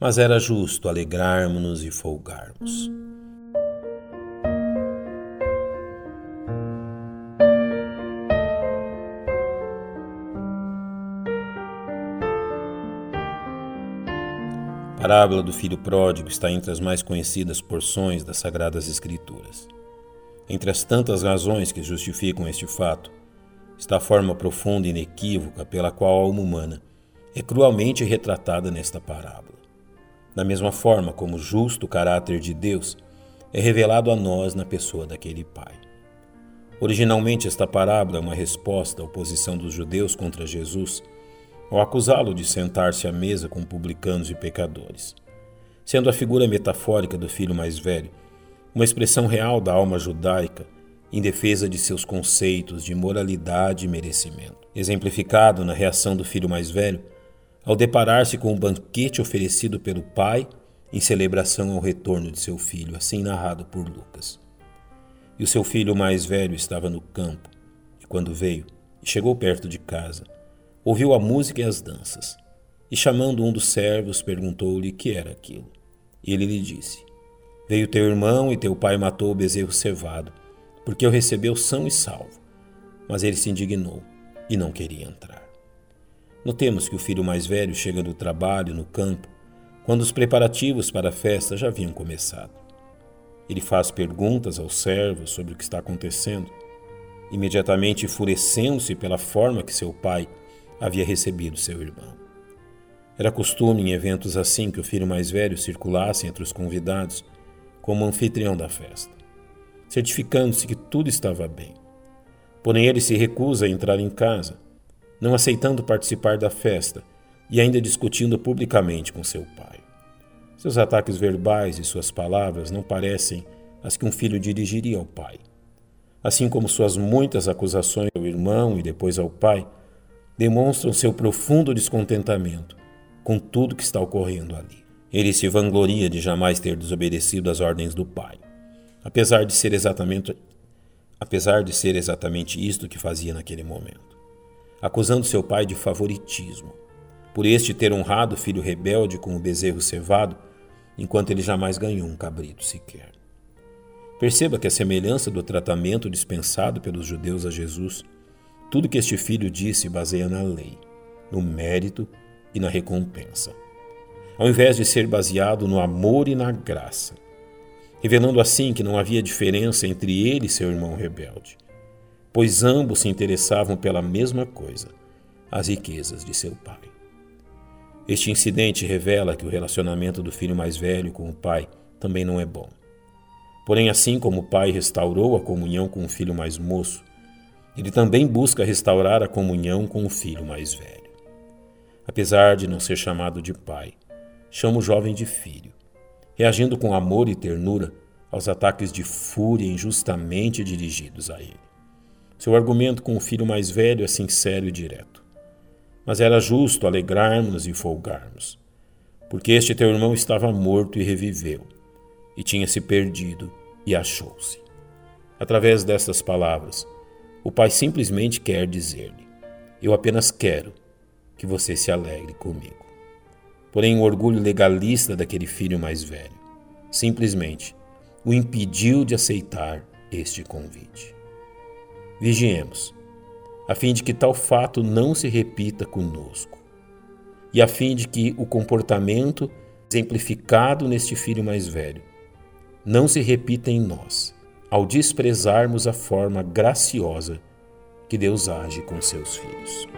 mas era justo alegrarmos-nos e folgarmos. A parábola do filho pródigo está entre as mais conhecidas porções das Sagradas Escrituras. Entre as tantas razões que justificam este fato, está a forma profunda e inequívoca pela qual a alma humana é cruelmente retratada nesta parábola. Da mesma forma como o justo caráter de Deus é revelado a nós na pessoa daquele pai. Originalmente, esta parábola é uma resposta à oposição dos judeus contra Jesus ao acusá-lo de sentar-se à mesa com publicanos e pecadores. Sendo a figura metafórica do filho mais velho uma expressão real da alma judaica em defesa de seus conceitos de moralidade e merecimento, exemplificado na reação do filho mais velho ao deparar-se com o banquete oferecido pelo pai em celebração ao retorno de seu filho, assim narrado por Lucas. E o seu filho mais velho estava no campo, e quando veio e chegou perto de casa, ouviu a música e as danças, e chamando um dos servos, perguntou-lhe que era aquilo. E ele lhe disse: Veio teu irmão e teu pai matou o bezerro cevado, porque o recebeu são e salvo. Mas ele se indignou e não queria entrar. Notemos que o filho mais velho chega do trabalho no campo quando os preparativos para a festa já haviam começado. Ele faz perguntas aos servos sobre o que está acontecendo, imediatamente enfurecendo-se pela forma que seu pai havia recebido seu irmão. Era costume em eventos assim que o filho mais velho circulasse entre os convidados como anfitrião da festa, certificando-se que tudo estava bem. Porém, ele se recusa a entrar em casa, não aceitando participar da festa e ainda discutindo publicamente com seu pai. Seus ataques verbais e suas palavras não parecem as que um filho dirigiria ao pai. Assim como suas muitas acusações ao irmão e depois ao pai, demonstram seu profundo descontentamento com tudo que está ocorrendo ali. Ele se vangloria de jamais ter desobedecido às ordens do pai, apesar de ser exatamente apesar de ser exatamente isto que fazia naquele momento, acusando seu pai de favoritismo, por este ter honrado o filho rebelde com o bezerro cevado, enquanto ele jamais ganhou um cabrito sequer. Perceba que a semelhança do tratamento dispensado pelos judeus a Jesus tudo que este filho disse baseia na lei, no mérito e na recompensa, ao invés de ser baseado no amor e na graça, revelando assim que não havia diferença entre ele e seu irmão rebelde, pois ambos se interessavam pela mesma coisa, as riquezas de seu pai. Este incidente revela que o relacionamento do filho mais velho com o pai também não é bom. Porém, assim como o pai restaurou a comunhão com o filho mais moço, ele também busca restaurar a comunhão com o filho mais velho. Apesar de não ser chamado de pai, chama o jovem de filho, reagindo com amor e ternura aos ataques de fúria injustamente dirigidos a ele. Seu argumento com o filho mais velho é sincero e direto. Mas era justo alegrarmos e folgarmos, porque este teu irmão estava morto e reviveu, e tinha se perdido e achou-se. Através destas palavras, o pai simplesmente quer dizer-lhe: Eu apenas quero que você se alegre comigo. Porém, o orgulho legalista daquele filho mais velho simplesmente o impediu de aceitar este convite. Vigiemos, a fim de que tal fato não se repita conosco, e a fim de que o comportamento exemplificado neste filho mais velho não se repita em nós ao desprezarmos a forma graciosa que Deus age com seus filhos.